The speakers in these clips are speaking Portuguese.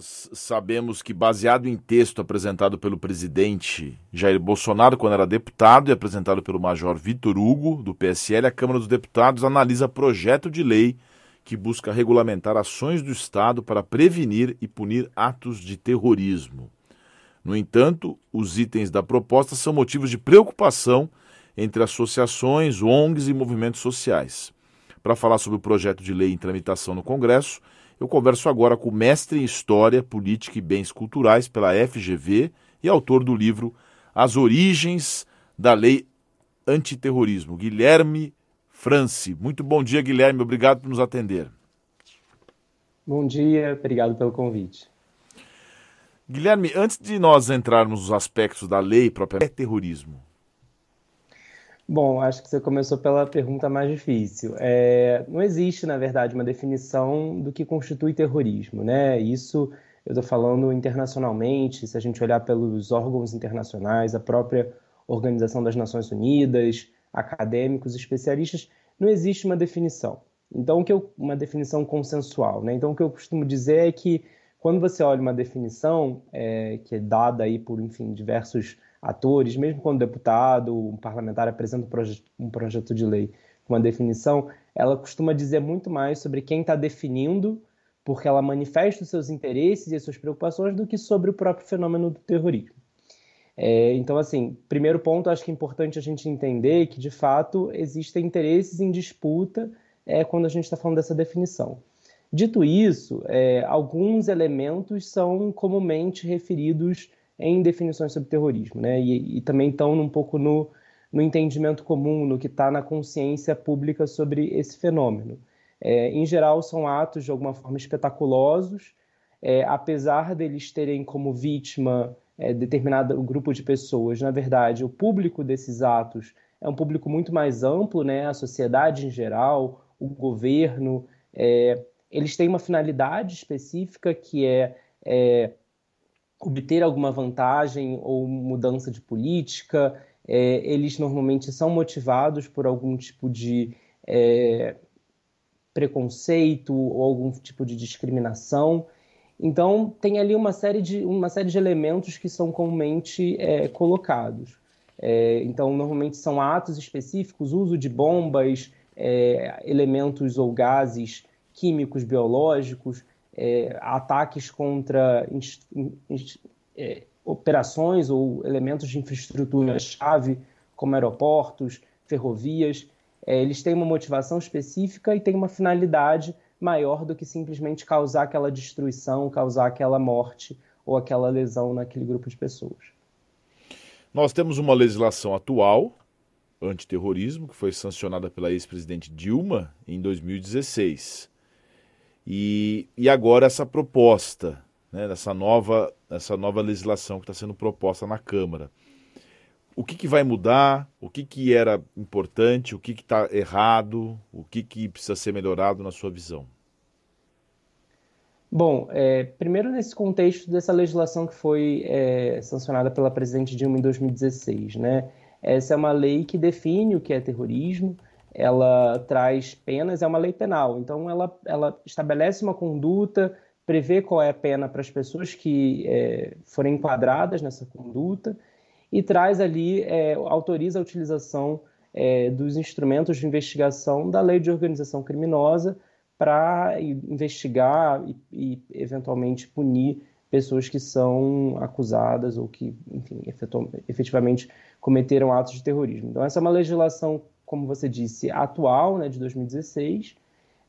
Nós sabemos que, baseado em texto apresentado pelo presidente Jair Bolsonaro quando era deputado e apresentado pelo major Vitor Hugo, do PSL, a Câmara dos Deputados analisa projeto de lei que busca regulamentar ações do Estado para prevenir e punir atos de terrorismo. No entanto, os itens da proposta são motivos de preocupação entre associações, ONGs e movimentos sociais. Para falar sobre o projeto de lei em tramitação no Congresso, eu converso agora com o mestre em História, Política e Bens Culturais pela FGV e autor do livro As Origens da Lei Antiterrorismo, Guilherme France. Muito bom dia, Guilherme. Obrigado por nos atender. Bom dia, obrigado pelo convite. Guilherme, antes de nós entrarmos nos aspectos da lei própria, é terrorismo? Bom, acho que você começou pela pergunta mais difícil. É, não existe, na verdade, uma definição do que constitui terrorismo, né? Isso eu estou falando internacionalmente, se a gente olhar pelos órgãos internacionais, a própria Organização das Nações Unidas, acadêmicos, especialistas, não existe uma definição. Então, que eu, uma definição consensual, né? Então, o que eu costumo dizer é que quando você olha uma definição é, que é dada aí por, enfim, diversos atores, mesmo quando deputado, um parlamentar apresenta um, proje um projeto de lei com uma definição, ela costuma dizer muito mais sobre quem está definindo, porque ela manifesta os seus interesses e as suas preocupações, do que sobre o próprio fenômeno do terrorismo. É, então, assim, primeiro ponto, acho que é importante a gente entender que, de fato, existem interesses em disputa é, quando a gente está falando dessa definição. Dito isso, é, alguns elementos são comumente referidos em definições sobre terrorismo, né? E, e também estão um pouco no, no entendimento comum, no que está na consciência pública sobre esse fenômeno. É, em geral, são atos de alguma forma espetaculosos, é, apesar deles terem como vítima é, determinado grupo de pessoas. Na verdade, o público desses atos é um público muito mais amplo, né? A sociedade em geral, o governo. É, eles têm uma finalidade específica que é, é obter alguma vantagem ou mudança de política. É, eles normalmente são motivados por algum tipo de é, preconceito ou algum tipo de discriminação. Então tem ali uma série de, uma série de elementos que são comumente é, colocados. É, então normalmente são atos específicos, uso de bombas, é, elementos ou gases químicos, biológicos, é, ataques contra é, operações ou elementos de infraestrutura-chave, como aeroportos, ferrovias. É, eles têm uma motivação específica e têm uma finalidade maior do que simplesmente causar aquela destruição, causar aquela morte ou aquela lesão naquele grupo de pessoas. Nós temos uma legislação atual antiterrorismo que foi sancionada pela ex-presidente Dilma em 2016. E, e agora essa proposta, né, dessa nova, essa nova legislação que está sendo proposta na Câmara. O que, que vai mudar? O que, que era importante? O que está errado? O que, que precisa ser melhorado na sua visão? Bom, é, primeiro nesse contexto dessa legislação que foi é, sancionada pela presidente Dilma em 2016, né? Essa é uma lei que define o que é terrorismo, ela traz penas, é uma lei penal, então ela, ela estabelece uma conduta, prevê qual é a pena para as pessoas que é, forem enquadradas nessa conduta e traz ali, é, autoriza a utilização é, dos instrumentos de investigação da lei de organização criminosa para investigar e, e, eventualmente punir pessoas que são acusadas ou que, enfim, efetivamente cometeram atos de terrorismo. Então, essa é uma legislação como você disse, atual, né, de 2016,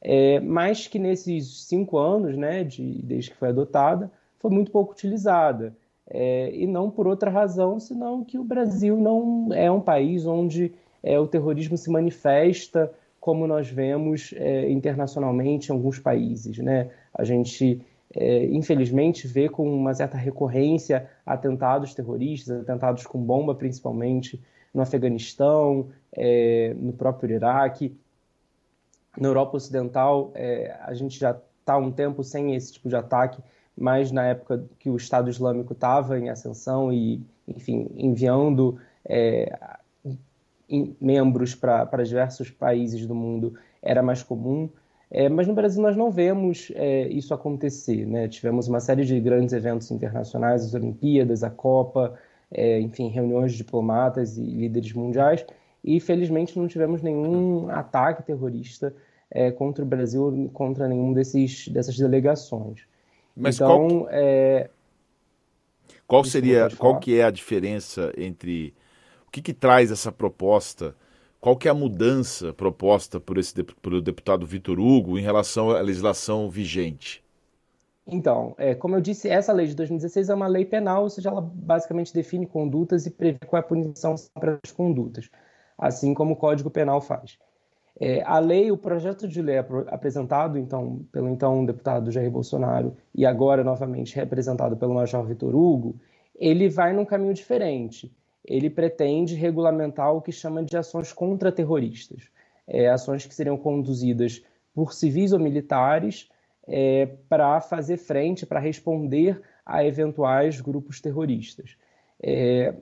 é, mas que nesses cinco anos, né, de, desde que foi adotada, foi muito pouco utilizada. É, e não por outra razão, senão que o Brasil não é um país onde é, o terrorismo se manifesta como nós vemos é, internacionalmente em alguns países. Né? A gente, é, infelizmente, vê com uma certa recorrência atentados terroristas, atentados com bomba principalmente, no Afeganistão, é, no próprio Iraque. Na Europa Ocidental, é, a gente já está há um tempo sem esse tipo de ataque, mas na época que o Estado Islâmico estava em ascensão e, enfim, enviando é, membros para diversos países do mundo era mais comum. É, mas no Brasil nós não vemos é, isso acontecer. Né? Tivemos uma série de grandes eventos internacionais, as Olimpíadas, a Copa, é, enfim, reuniões de diplomatas e líderes mundiais, e felizmente não tivemos nenhum ataque terrorista é, contra o Brasil, contra nenhum desses, dessas delegações. Mas então, qual, é... qual seria, qual que é a diferença entre o que, que traz essa proposta? Qual que é a mudança proposta por esse pelo deputado Vitor Hugo em relação à legislação vigente? Então, é, como eu disse, essa lei de 2016 é uma lei penal, ou seja, ela basicamente define condutas e prevê qual é a punição para as condutas, assim como o Código Penal faz. É, a lei, o projeto de lei apresentado então pelo então deputado Jair Bolsonaro e agora novamente representado pelo Major Vitor Hugo, ele vai num caminho diferente ele pretende regulamentar o que chama de ações contra-terroristas, é, ações que seriam conduzidas por civis ou militares é, para fazer frente, para responder a eventuais grupos terroristas. É,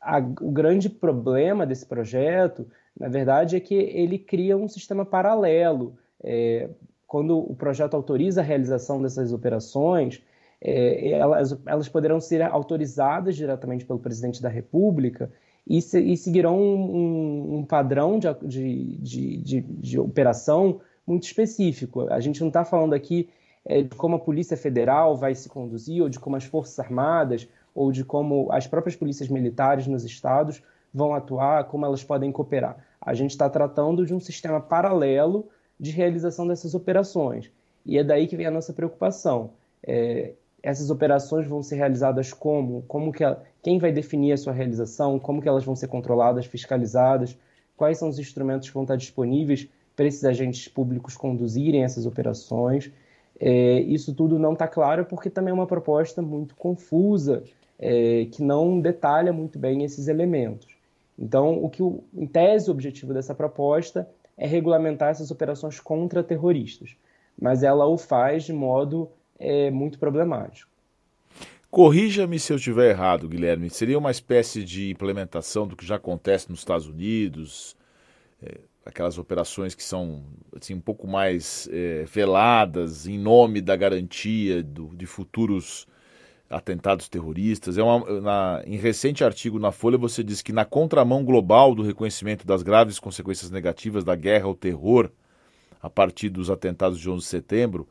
a, o grande problema desse projeto, na verdade, é que ele cria um sistema paralelo. É, quando o projeto autoriza a realização dessas operações, é, elas, elas poderão ser autorizadas diretamente pelo presidente da República e, se, e seguirão um, um, padrão de, de, de, de, operação muito específico. A gente não está falando aqui é, de como a Polícia Federal vai se conduzir, ou de como as Forças Armadas, ou de como as próprias polícias militares nos estados vão atuar, como elas podem cooperar. A gente está tratando de um sistema paralelo de realização dessas operações. E é daí que vem a nossa preocupação. É, essas operações vão ser realizadas como? Como que quem vai definir a sua realização? Como que elas vão ser controladas, fiscalizadas? Quais são os instrumentos que vão estar disponíveis para esses agentes públicos conduzirem essas operações? É, isso tudo não está claro porque também é uma proposta muito confusa, é, que não detalha muito bem esses elementos. Então, o que, em tese, o objetivo dessa proposta é regulamentar essas operações contra terroristas, mas ela o faz de modo é muito problemático. Corrija-me se eu estiver errado, Guilherme. Seria uma espécie de implementação do que já acontece nos Estados Unidos, é, aquelas operações que são assim, um pouco mais é, veladas em nome da garantia do, de futuros atentados terroristas. É uma, na, em recente artigo na Folha você diz que na contramão global do reconhecimento das graves consequências negativas da guerra ao terror a partir dos atentados de 11 de setembro,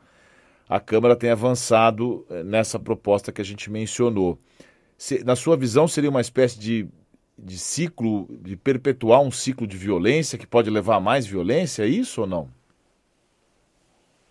a Câmara tem avançado eh, nessa proposta que a gente mencionou. Se, na sua visão, seria uma espécie de, de ciclo, de perpetuar um ciclo de violência que pode levar a mais violência, é isso ou não?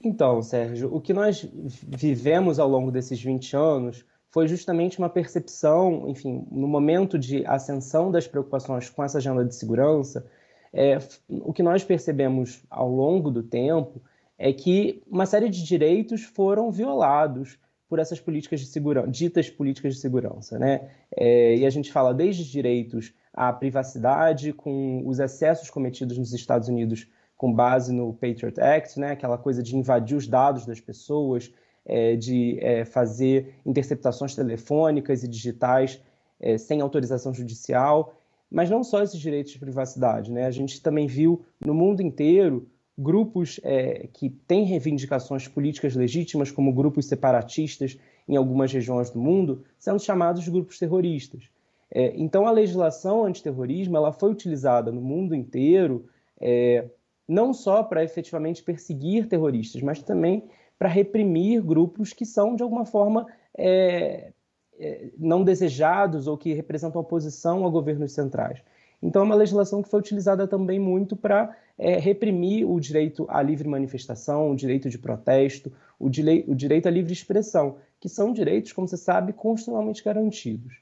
Então, Sérgio, o que nós vivemos ao longo desses 20 anos foi justamente uma percepção, enfim, no momento de ascensão das preocupações com essa agenda de segurança, é, o que nós percebemos ao longo do tempo é que uma série de direitos foram violados por essas políticas de segurança, ditas políticas de segurança, né? É, e a gente fala desde direitos à privacidade, com os excessos cometidos nos Estados Unidos com base no Patriot Act, né? Aquela coisa de invadir os dados das pessoas, é, de é, fazer interceptações telefônicas e digitais é, sem autorização judicial, mas não só esses direitos de privacidade, né? A gente também viu no mundo inteiro grupos é, que têm reivindicações políticas legítimas, como grupos separatistas em algumas regiões do mundo, sendo chamados de grupos terroristas. É, então, a legislação antiterrorismo ela foi utilizada no mundo inteiro é, não só para efetivamente perseguir terroristas, mas também para reprimir grupos que são, de alguma forma, é, é, não desejados ou que representam oposição a governos centrais. Então, é uma legislação que foi utilizada também muito para é, reprimir o direito à livre manifestação, o direito de protesto, o, o direito à livre expressão, que são direitos, como você sabe, constitucionalmente garantidos.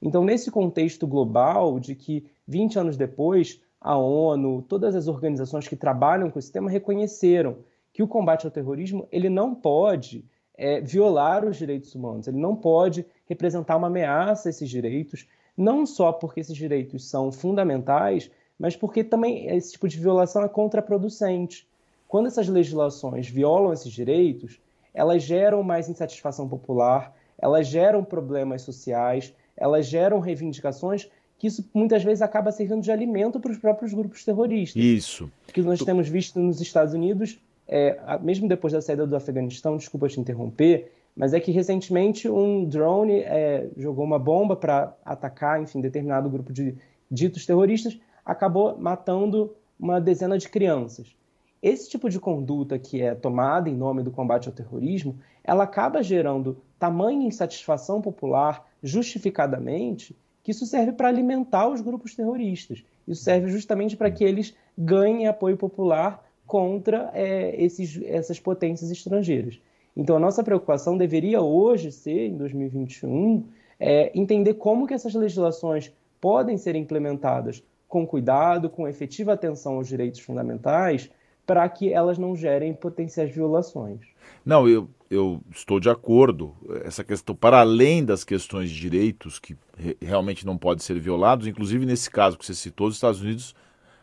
Então, nesse contexto global de que 20 anos depois, a ONU, todas as organizações que trabalham com esse tema reconheceram que o combate ao terrorismo ele não pode é, violar os direitos humanos, ele não pode representar uma ameaça a esses direitos, não só porque esses direitos são fundamentais, mas porque também esse tipo de violação é contraproducente. Quando essas legislações violam esses direitos, elas geram mais insatisfação popular, elas geram problemas sociais, elas geram reivindicações que isso muitas vezes acaba servindo de alimento para os próprios grupos terroristas. Isso. Que nós temos visto nos Estados Unidos é, mesmo depois da saída do Afeganistão, desculpa te interromper, mas é que recentemente um drone é, jogou uma bomba para atacar, enfim, determinado grupo de ditos terroristas, acabou matando uma dezena de crianças. Esse tipo de conduta que é tomada em nome do combate ao terrorismo, ela acaba gerando tamanha insatisfação popular, justificadamente, que isso serve para alimentar os grupos terroristas. Isso serve justamente para que eles ganhem apoio popular contra é, esses, essas potências estrangeiras. Então, a nossa preocupação deveria hoje ser, em 2021, é, entender como que essas legislações podem ser implementadas com cuidado, com efetiva atenção aos direitos fundamentais, para que elas não gerem potenciais violações. Não, eu, eu estou de acordo. Essa questão, para além das questões de direitos que re realmente não podem ser violados, inclusive nesse caso que você citou, os Estados Unidos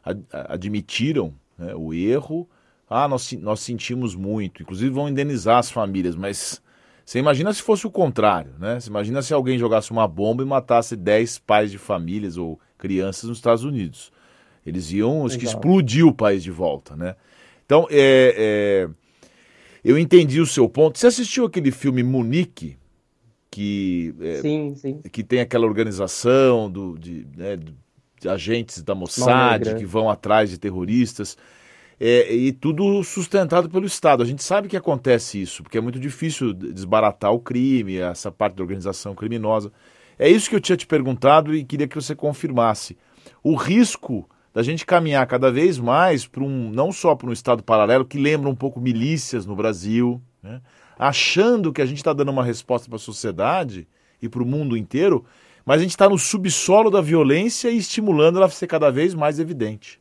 ad admitiram né, o erro. Ah, nós, nós sentimos muito, inclusive vão indenizar as famílias, mas você imagina se fosse o contrário, né? Você imagina se alguém jogasse uma bomba e matasse 10 pais de famílias ou crianças nos Estados Unidos. Eles iam, acho que explodir o país de volta, né? Então, é, é, eu entendi o seu ponto. Você assistiu aquele filme Munique? Que, é, sim, sim. que tem aquela organização do, de, né, de agentes da Mossad que vão atrás de terroristas. É, e tudo sustentado pelo Estado. A gente sabe que acontece isso, porque é muito difícil desbaratar o crime, essa parte da organização criminosa. É isso que eu tinha te perguntado e queria que você confirmasse. O risco da gente caminhar cada vez mais para um, não só para um Estado paralelo, que lembra um pouco milícias no Brasil, né? achando que a gente está dando uma resposta para a sociedade e para o mundo inteiro, mas a gente está no subsolo da violência e estimulando ela a ser cada vez mais evidente.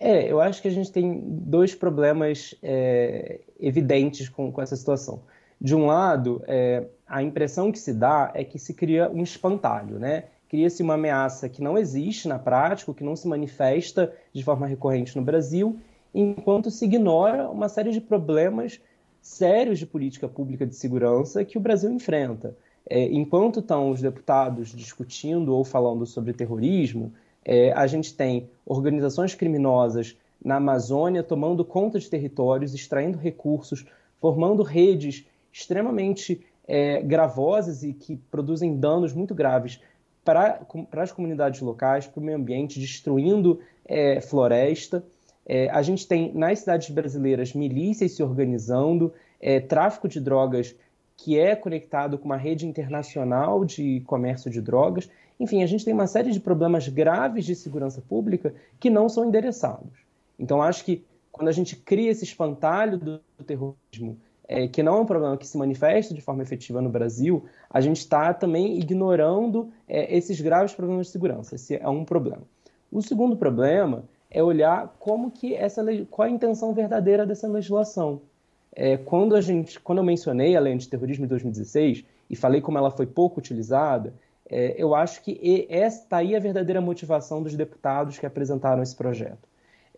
É, eu acho que a gente tem dois problemas é, evidentes com, com, essa situação. De um lado, é, a impressão que se dá é que se cria um espantalho, né? cria-se uma ameaça que não existe na prática, que não se manifesta de forma recorrente no Brasil, enquanto se ignora uma série de problemas sérios de política pública de segurança que o Brasil enfrenta. É, enquanto estão os deputados discutindo ou falando sobre terrorismo, é, a gente tem organizações criminosas na Amazônia tomando conta de territórios, extraindo recursos, formando redes extremamente é, gravosas e que produzem danos muito graves para, as comunidades locais, para o meio ambiente, destruindo é, floresta. É, a gente tem nas cidades brasileiras milícias se organizando, é, tráfico de drogas que é conectado com uma rede internacional de comércio de drogas. Enfim, a gente tem uma série de problemas graves de segurança pública que não são endereçados. Então, acho que quando a gente cria esse espantalho do terrorismo é, que não é um problema que se manifesta de forma efetiva no Brasil, a gente está também ignorando é, esses graves problemas de segurança. Esse é um problema. O segundo problema é olhar como que essa qual a intenção verdadeira dessa legislação. É, quando a gente, quando eu mencionei a lei de terrorismo de 2016 e falei como ela foi pouco utilizada, é, eu acho que esta aí é a verdadeira motivação dos deputados que apresentaram esse projeto.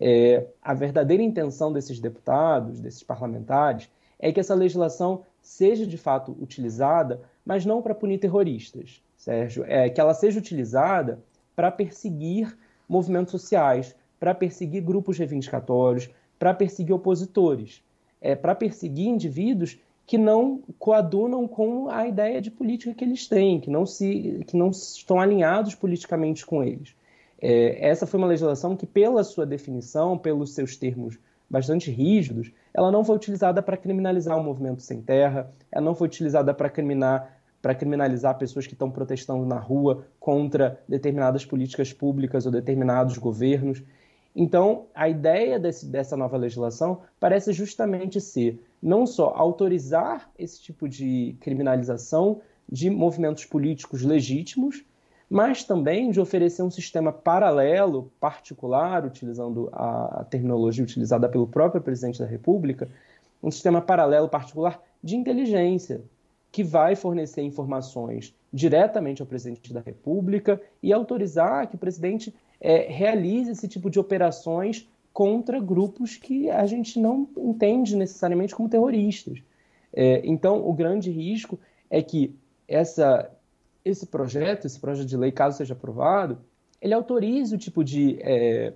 É, a verdadeira intenção desses deputados, desses parlamentares, é que essa legislação seja de fato utilizada, mas não para punir terroristas, Sérgio, é que ela seja utilizada para perseguir movimentos sociais, para perseguir grupos reivindicatórios, para perseguir opositores, é, para perseguir indivíduos que não coadunam com a ideia de política que eles têm, que não, se, que não estão alinhados politicamente com eles. É, essa foi uma legislação que, pela sua definição, pelos seus termos bastante rígidos, ela não foi utilizada para criminalizar o movimento sem terra, ela não foi utilizada para criminar para criminalizar pessoas que estão protestando na rua contra determinadas políticas públicas ou determinados governos. Então, a ideia desse, dessa nova legislação parece justamente ser não só autorizar esse tipo de criminalização de movimentos políticos legítimos, mas também de oferecer um sistema paralelo, particular, utilizando a terminologia utilizada pelo próprio presidente da República, um sistema paralelo, particular de inteligência, que vai fornecer informações diretamente ao presidente da República e autorizar que o presidente é, realize esse tipo de operações contra grupos que a gente não entende necessariamente como terroristas. É, então, o grande risco é que essa esse projeto, esse projeto de lei, caso seja aprovado, ele autoriza o tipo de é,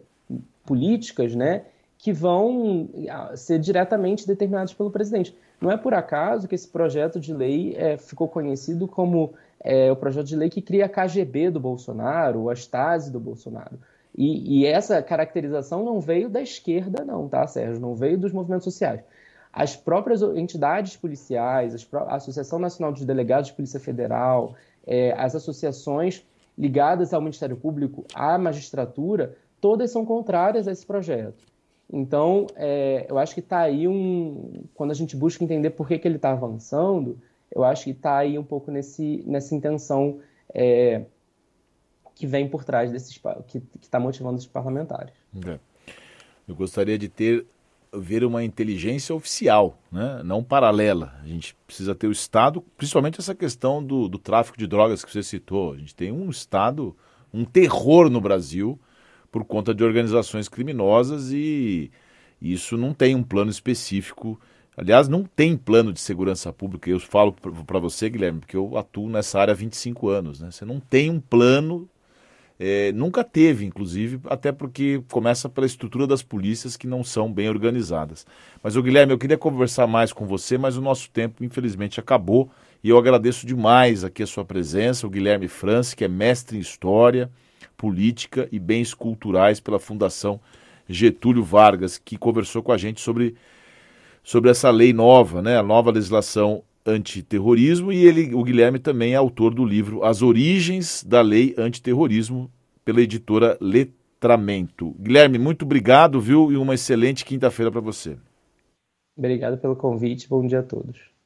políticas né, que vão ser diretamente determinados pelo presidente. Não é por acaso que esse projeto de lei é, ficou conhecido como é, o projeto de lei que cria a KGB do Bolsonaro, a Stasi do Bolsonaro. E, e, essa caracterização não veio da esquerda, não, tá, Sérgio? Não veio dos movimentos sociais. As próprias entidades policiais, a Associação Nacional dos Delegados de Polícia Federal, é, as associações ligadas ao Ministério Público, à magistratura, todas são contrárias a esse projeto. Então, é, eu acho que está aí um. Quando a gente busca entender por que, que ele está avançando, eu acho que está aí um pouco nesse, nessa intenção é, que vem por trás desses. que está motivando esses parlamentares. É. Eu gostaria de ter ver uma inteligência oficial, né? não paralela. A gente precisa ter o Estado, principalmente essa questão do, do tráfico de drogas que você citou. A gente tem um Estado, um terror no Brasil por conta de organizações criminosas e isso não tem um plano específico. Aliás, não tem plano de segurança pública. Eu falo para você, Guilherme, porque eu atuo nessa área há 25 anos. Né? Você não tem um plano, é, nunca teve, inclusive, até porque começa pela estrutura das polícias que não são bem organizadas. Mas, o Guilherme, eu queria conversar mais com você, mas o nosso tempo, infelizmente, acabou. E eu agradeço demais aqui a sua presença, o Guilherme France, que é mestre em História Política e Bens Culturais pela Fundação Getúlio Vargas, que conversou com a gente sobre, sobre essa lei nova, né, a nova legislação antiterrorismo, e ele, o Guilherme também é autor do livro As Origens da Lei Antiterrorismo, pela editora Letramento. Guilherme, muito obrigado, viu? E uma excelente quinta-feira para você. Obrigado pelo convite. Bom dia a todos.